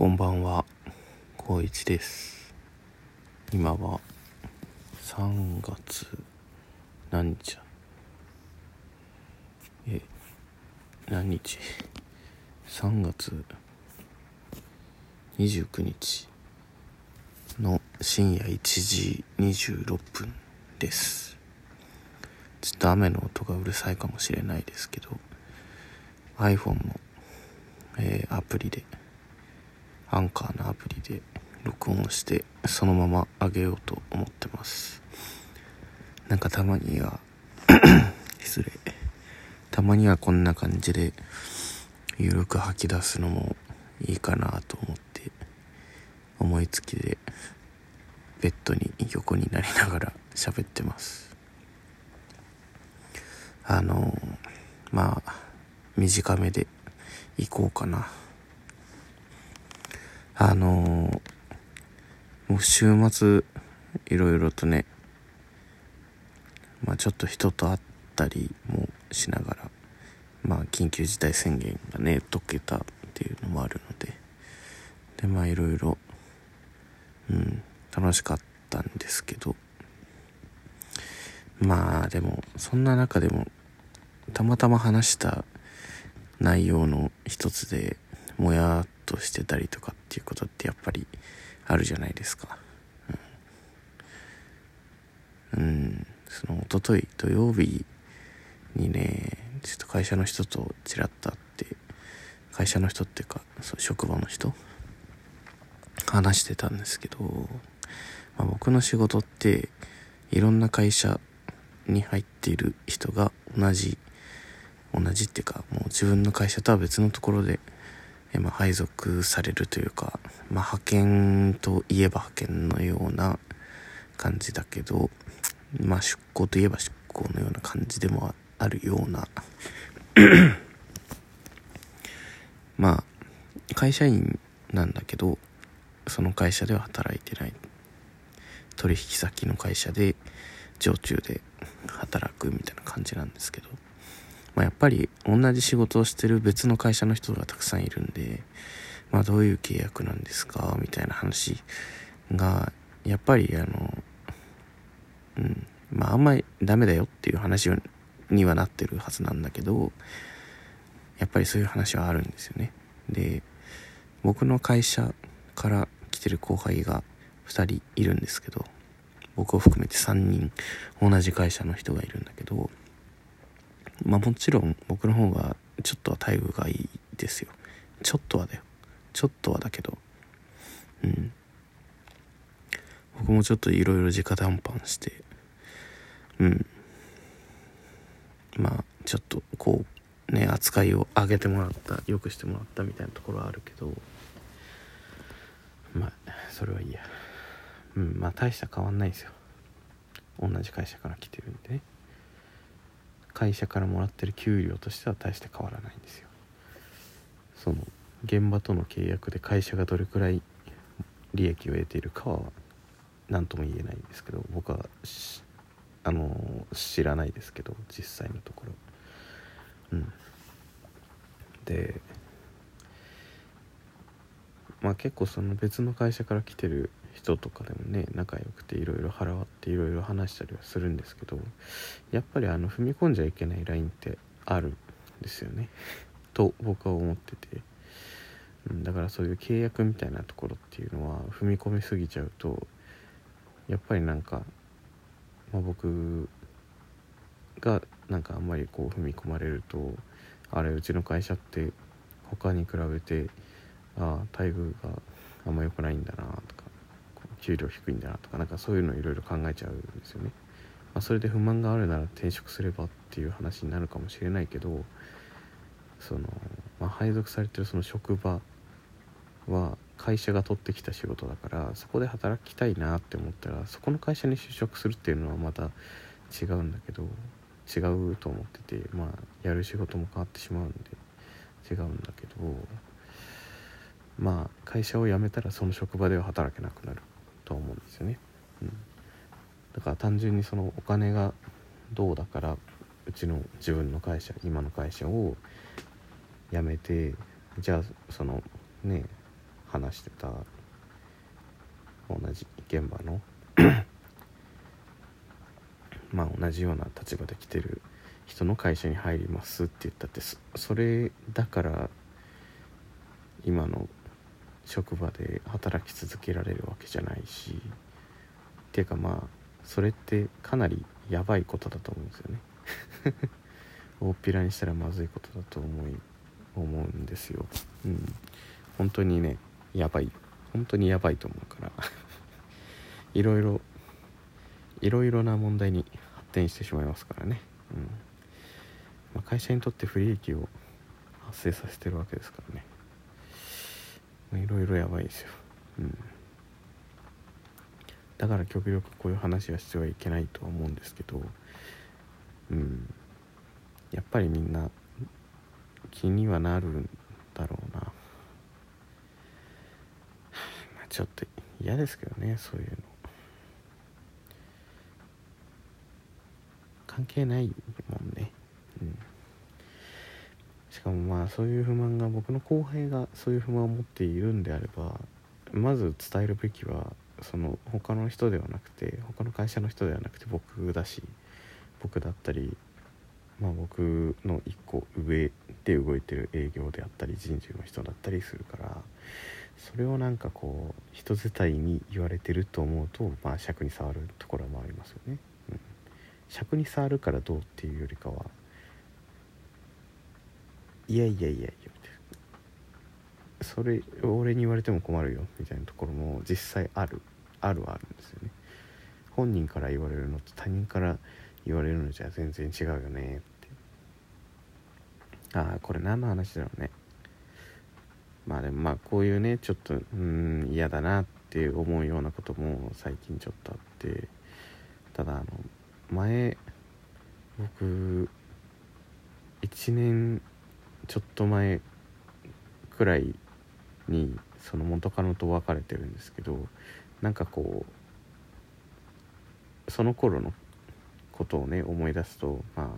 こんばんは、高一です。今は3月何日だえ、何日 ?3 月29日の深夜1時26分です。ちょっと雨の音がうるさいかもしれないですけど、iPhone の、えーアプリでアンカーのアプリで録音してそのまま上げようと思ってます。なんかたまには 失礼。たまにはこんな感じでゆるく吐き出すのもいいかなと思って思いつきでベッドに横になりながら 喋ってます。あのまあ短めでいこうかな。あのもう週末いろいろとねまあちょっと人と会ったりもしながらまあ緊急事態宣言がね解けたっていうのもあるのででまあいろいろうん楽しかったんですけどまあでもそんな中でもたまたま話した内容の一つでもやっとしてたりとかっていうことってやっぱりあるじゃないですか。うん、うん、その一昨日土曜日にねちょっと会社の人とちらっと会って会社の人っていうかそう職場の人話してたんですけど、まあ、僕の仕事っていろんな会社に入っている人が同じ同じっていうかもう自分の会社とは別のところで、えま、配属されるというか、まあ、派遣といえば派遣のような感じだけど、まあ、出向といえば出向のような感じでもあるような まあ会社員なんだけどその会社では働いてない。取引先の会社で常駐で働くみたいな感じなんですけど、まあ、やっぱり同じ仕事をしてる別の会社の人がたくさんいるんで、まあ、どういう契約なんですか？みたいな話がやっぱりあのうんまああんまりダメだよっていう話にはなってるはずなんだけどやっぱりそういう話はあるんですよね。で僕の会社から来てる後輩が2人いるんですけど僕を含めて3人同じ会社の人がいるんだけどまあもちろん僕の方がちょっとは待遇がいいですよ。ちょっとはだよ。ちょっとはだけど。うん。僕もちょっといろいろ直談判して。うん。まあちょっとこうね扱いを上げてもらった良くしてもらったみたいなところはあるけど。まあそれはいいや。うんまあ大した変わんないですよ。同じ会社から来てるんでね。会社からもらってる給料としては大して変わらないんですよ。その現場との契約で会社がどれくらい利益を得ているかは何とも言えないんですけど僕はあの知らないですけど実際のところ。うん。でまあ結構その別の会社から来てる人とかでもね仲良くていろいろ腹割っていろいろ話したりはするんですけどやっぱりあの踏み込んじゃいけないラインってあるんですよね。と僕は思ってて、うん、だからそういう契約みたいなところっていうのは踏み込みすぎちゃうとやっぱりなんか、まあ、僕がなんかあんまりこう踏み込まれるとあれうちの会社って他に比べてああ待遇があんま良くないんだなとか給料低いんだなとかなんかそういうのいろいろ考えちゃうんですよね。まあ、それで不満があるなら転職すればっていう話になるかもしれないけどその、まあ、配属されてるその職場は会社が取ってきた仕事だからそこで働きたいなって思ったらそこの会社に就職するっていうのはまた違うんだけど違うと思っててまあやる仕事も変わってしまうんで違うんだけどまあ会社を辞めたらその職場では働けなくなると思うんですよね。うん、だから単純にそのお金がどうだからうちの自分の会社今の会社を辞めてじゃあそのね話してた同じ現場の まあ同じような立場で来てる人の会社に入りますって言ったってそれだから今の職場で働き続けられるわけじゃないしっていうかまあそれってかなりやばいことだと思うんですよね。大っぴらにしたらまずいことだと思い思うんですよ。うん。本当にねやばい。本当にやばいと思うから。いろいろいろいろな問題に発展してしまいますからね。うん。まあ、会社にとって不利益を発生させてるわけですからね。いろいろやばいですよ、うん、だから極力こういう話はしてはいけないとは思うんですけど、うん、やっぱりみんな気にはなるんだろうな、まあ、ちょっと嫌ですけどねそういうの。関係ないもんねうんしかもまあそういう不満が僕の後輩がそういう不満を持っているんであればまず伝えるべきはその他の人ではなくて他の会社の人ではなくて僕だし僕だったりまあ僕の1個上で動いてる営業であったり人事の人だったりするからそれをなんかこう人伝いに言われてると思うとまあ尺に触るところもありますよね。うん、尺に触るからどうっていうよりかはいやいやいやいやそれ俺に言われても困るよみたいなところも実際ある。あるはあるんですよね。本人から言われるのと他人から言われるのじゃ全然違うよねって。ああこれ何の話だろうね。まあでもまあこういうねちょっとうん嫌だなって思うようなことも最近ちょっとあって。ただあの前僕1年ちょっと前くらいにその元カノと別れてるんですけどなんかこうその頃のことをね思い出すとまあ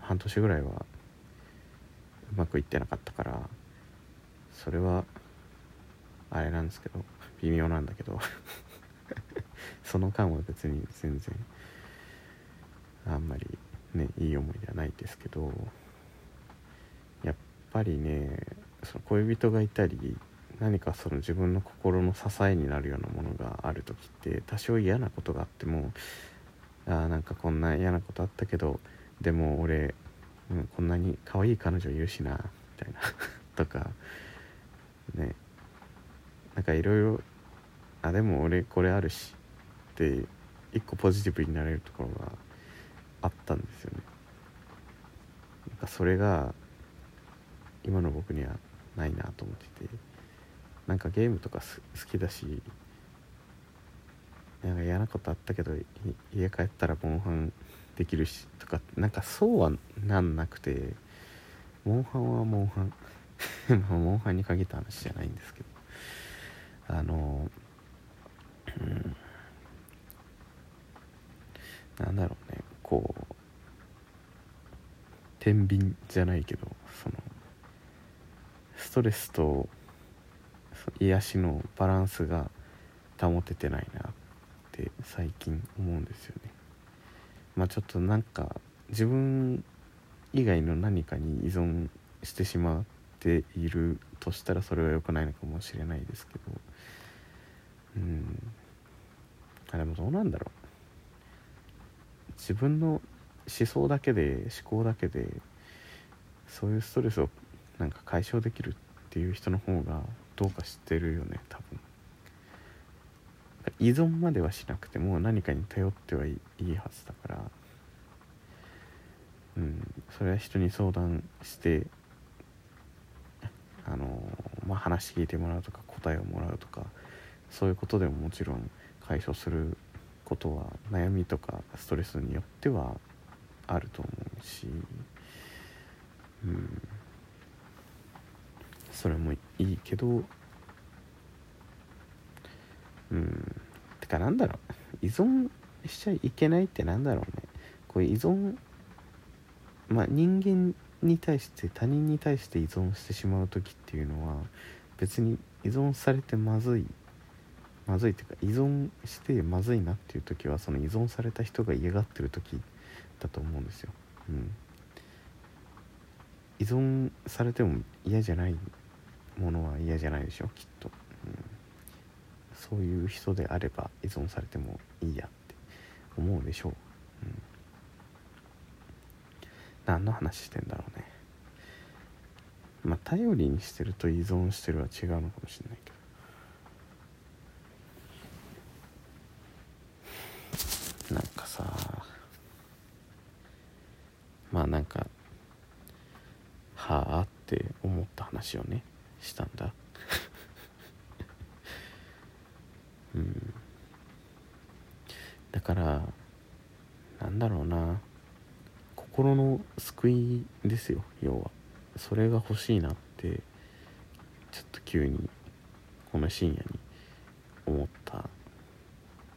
半年ぐらいはうまくいってなかったからそれはあれなんですけど微妙なんだけど その間は別に全然あんまりねいい思い出はないですけどぱりねその恋人がいたり何かその自分の心の支えになるようなものがある時って多少嫌なことがあってもあなんかこんな嫌なことあったけどでも俺、うん、こんなに可愛い彼女いるしなみたいな とかね。なんかいろいろあでも俺これあるしって一個ポジティブになれるところがあったんですよね。なんかそれが今の僕にはないなと思っててなんかゲームとか好きだしなんか嫌なことあったけど家帰ったらモンハンできるしとかなんかそうはなんなくてモンハンはモンハン。モンハンに限った話じゃないんですけど。あのうん。なんだろうね。こう天秤じゃないけどそのストレスと癒しのバランスが保ててないなって最近思うんですよね。まあちょっとなんか自分以外の何かに依存してしまっているとしたらそれは良くないのかもしれないですけど。うん。あでもどうなんだろう。自分の思想だけで思考だけでそういうストレスをなんか解消できるっていう人の方がどうか知ってるよね多分。依存まではしなくても何かに頼ってはいいはずだから。うんそれは人に相談してあのまあ話聞いてもらうとか答えをもらうとかそういうことでももちろん解消することは悩みとかストレスによってはあると思うし。うん。それもいいけどうんてかなんだろう。依存しちゃいけないってなんだろうね。こう依存まあ人間に対して他人に対して依存してしまう時っていうのは別に依存されてまずいまずいっていうか依存してまずいなっていう時はその依存された人が嫌がってる時だと思うんですよ。うん、依存されても嫌じゃないものは嫌じゃないでしょきっと、うん、そういう人であれば依存されてもいいやって思うでしょう、うん、何の話してんだろうね。まあ頼りにしてると依存してるは違うのかもしれないけど。なんかさまあなんかはあって思った話をね。したんだ。うん。だからなんだろうな。心の救いですよ要は。それが欲しいなってちょっと急にこの深夜に思った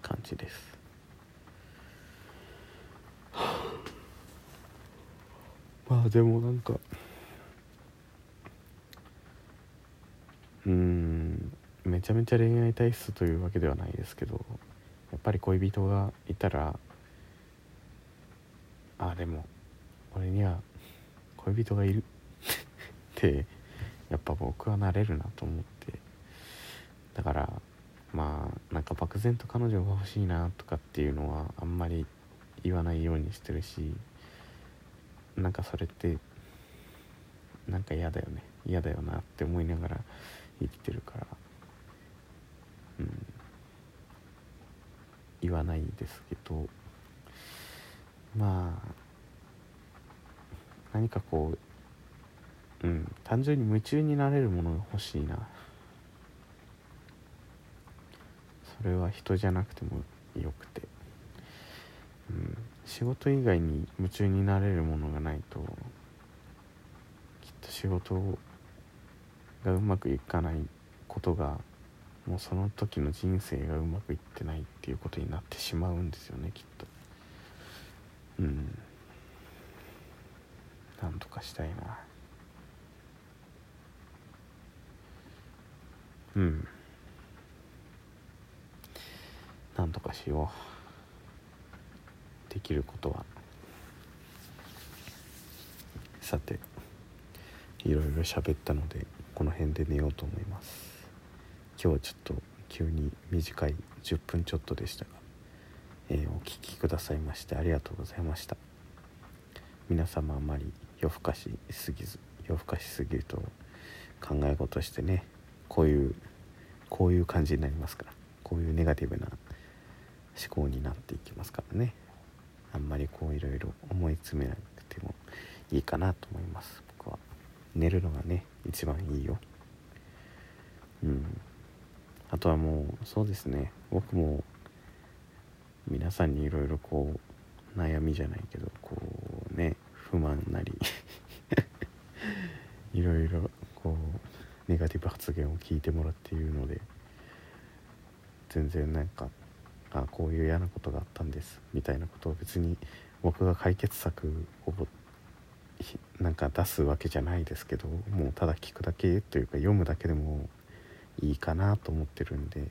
感じです。まあでもなんかうん。めちゃめちゃ恋愛体質というわけではないですけどやっぱり恋人がいたらああでも俺には恋人がいる ってやっぱ僕はなれるなと思って。だからまあなんか漠然と彼女が欲しいなとかっていうのはあんまり言わないようにしてるしなんかそれってなんか嫌だよね。嫌だよなって思いながら生きてるから。うん。言わないですけど。まあ何かこううん。単純に夢中になれるものが欲しいな。それは人じゃなくてもよくて、うん、仕事以外に夢中になれるものがないときっと仕事がうまくいかないことがもうその時の人生がうまくいってないっていうことになってしまうんですよねきっと。うん。なんとかしたいな。うん。なんとかしよう。できることは。さて。いろいろ喋ったのでこの辺で寝ようと思います。今日はちょっと急に短い10分ちょっとでしたが、えー、お聴きくださいましてありがとうございました。皆様あまり夜更かしすぎず夜更かしすぎると考え事してねこういうこういう感じになりますからこういうネガティブな思考になっていきますからね。あんまりこういろいろ思い詰めなくてもいいかなと思います。僕寝るのがね一番いいよ。うん。あとはもうそうですね。僕も皆さんにいろいろこう悩みじゃないけどこうね不満なり いろいろこうネガティブ発言を聞いてもらっているので全然なんかあこういう嫌なことがあったんですみたいなことを別に僕が解決策をなんか出すわけじゃないですけどもうただ聞くだけというか読むだけでもいいかなと思ってるんで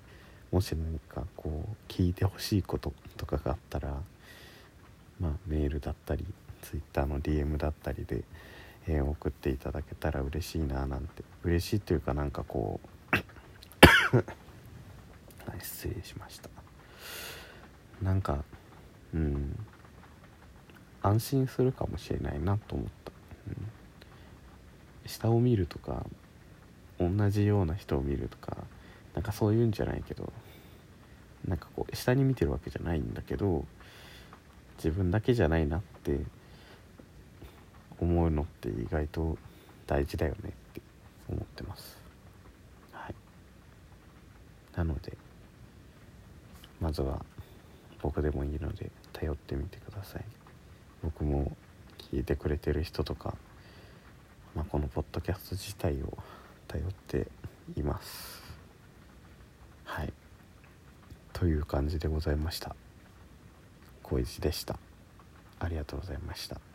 もし何かこう聞いてほしいこととかがあったらまあメールだったり Twitter の DM だったりで、えー、送っていただけたら嬉しいななんて。嬉しいというかなんかこう 失礼しました。なんかうん。安心するかもしれないなと思った、うん、下を見るとか同じような人を見るとかなんかそういうんじゃないけどなんかこう下に見てるわけじゃないんだけど自分だけじゃないなって思うのって意外と大事だよねって思ってます。はい。なのでまずは僕でもいいので頼ってみてください。僕も聞いてくれてる人とか、まあ、このポッドキャスト自体を頼っています。はい。という感じでございました。小石でした。ありがとうございました。